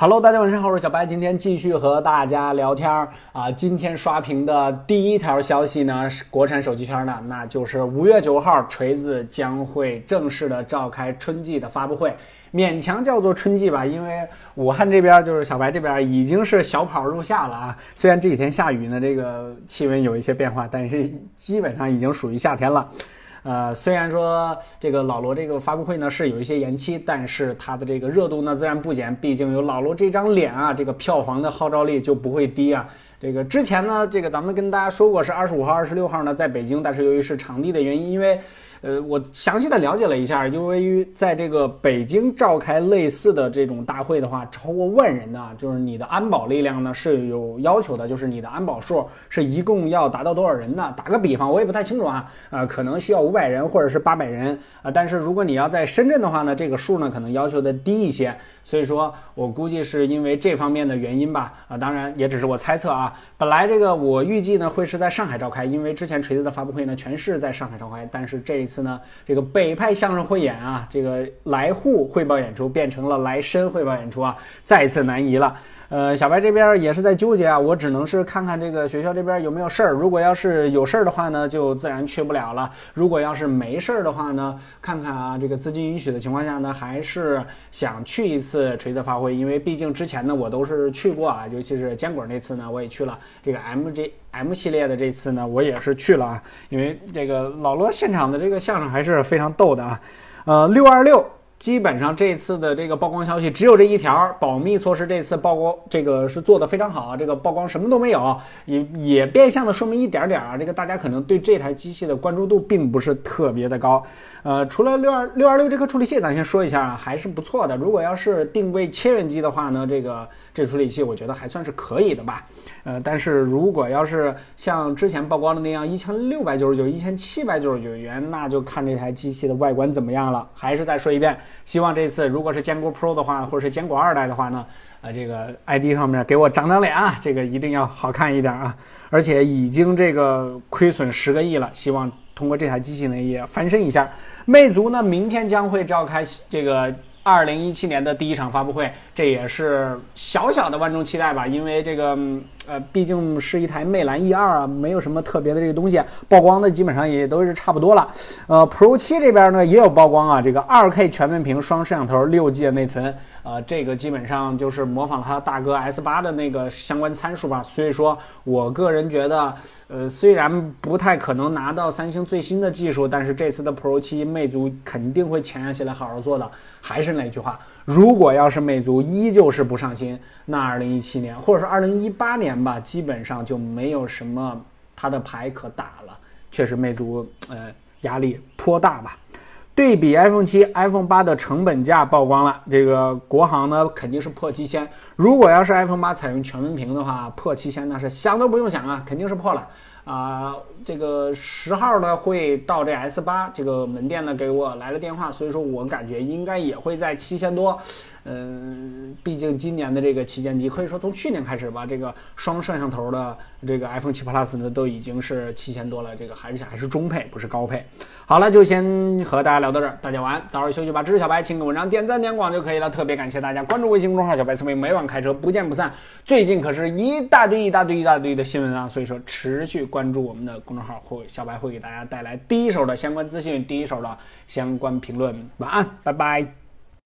Hello，大家晚上好，我是小白，今天继续和大家聊天儿啊。今天刷屏的第一条消息呢，是国产手机圈的，那就是五月九号，锤子将会正式的召开春季的发布会，勉强叫做春季吧，因为武汉这边就是小白这边已经是小跑入夏了啊。虽然这几天下雨呢，这个气温有一些变化，但是基本上已经属于夏天了。呃，虽然说这个老罗这个发布会呢是有一些延期，但是它的这个热度呢自然不减，毕竟有老罗这张脸啊，这个票房的号召力就不会低啊。这个之前呢，这个咱们跟大家说过是二十五号、二十六号呢在北京，但是由于是场地的原因，因为。呃，我详细的了解了一下，因为在这个北京召开类似的这种大会的话，超过万人的，就是你的安保力量呢是有要求的，就是你的安保数是一共要达到多少人呢？打个比方，我也不太清楚啊，呃，可能需要五百人或者是八百人啊，但是如果你要在深圳的话呢，这个数呢可能要求的低一些，所以说我估计是因为这方面的原因吧，啊，当然也只是我猜测啊。本来这个我预计呢会是在上海召开，因为之前锤子的发布会呢全是在上海召开，但是这一。次呢，这个北派相声汇演啊，这个来沪汇报演出变成了来深汇报演出啊，再一次南移了。呃，小白这边也是在纠结啊，我只能是看看这个学校这边有没有事儿。如果要是有事儿的话呢，就自然去不了了。如果要是没事儿的话呢，看看啊，这个资金允许的情况下呢，还是想去一次锤子发挥，因为毕竟之前呢我都是去过啊，尤其是坚果那次呢我也去了，这个 M G M 系列的这次呢我也是去了啊，因为这个老罗现场的这个相声还是非常逗的啊，呃，六二六。基本上这次的这个曝光消息只有这一条，保密措施这次曝光这个是做的非常好啊，这个曝光什么都没有，也也变相的说明一点点啊，这个大家可能对这台机器的关注度并不是特别的高。呃，除了六二六二六这颗处理器，咱先说一下啊，还是不错的。如果要是定位千元机的话呢，这个这处理器我觉得还算是可以的吧。呃，但是如果要是像之前曝光的那样一千六百九十九、一千七百九十九元，那就看这台机器的外观怎么样了。还是再说一遍。希望这次如果是坚果 Pro 的话，或者是坚果二代的话呢，啊，这个 ID 上面给我长长脸啊，这个一定要好看一点啊！而且已经这个亏损十个亿了，希望通过这台机器呢也翻身一下。魅族呢，明天将会召开这个。二零一七年的第一场发布会，这也是小小的万众期待吧，因为这个呃，毕竟是一台魅蓝 E 二啊，没有什么特别的这个东西，曝光的基本上也都是差不多了。呃，Pro 七这边呢也有曝光啊，这个二 K 全面屏双摄像头，六 G 的内存，呃，这个基本上就是模仿它大哥 S 八的那个相关参数吧。所以说我个人觉得，呃，虽然不太可能拿到三星最新的技术，但是这次的 Pro 七，魅族肯定会潜下心来好好做的，还是。那句话，如果要是魅族依旧是不上心，那二零一七年或者是二零一八年吧，基本上就没有什么它的牌可打了。确实，魅族呃压力颇大吧。对比 iPhone 七、iPhone 八的成本价曝光了，这个国行呢肯定是破七千。如果要是 iPhone 八采用全面屏的话，破七千那是想都不用想啊，肯定是破了。啊，这个十号呢会到这 S 八这个门店呢给我来了电话，所以说我感觉应该也会在七千多。嗯，毕竟今年的这个旗舰机，可以说从去年开始吧，这个双摄像头的这个 iPhone 七 Plus 呢，都已经是七千多了。这个而且还是中配，不是高配。好了，就先和大家聊到这儿，大家晚安，早点休息吧。支持小白，请给文章点赞点广就可以了。特别感谢大家关注微信公众号“小白聪明”，每晚开车不见不散。最近可是一大堆一大堆一大堆的新闻啊，所以说持续关关注我们的公众号，会小白会给大家带来第一手的相关资讯，第一手的相关评论。晚安，拜拜。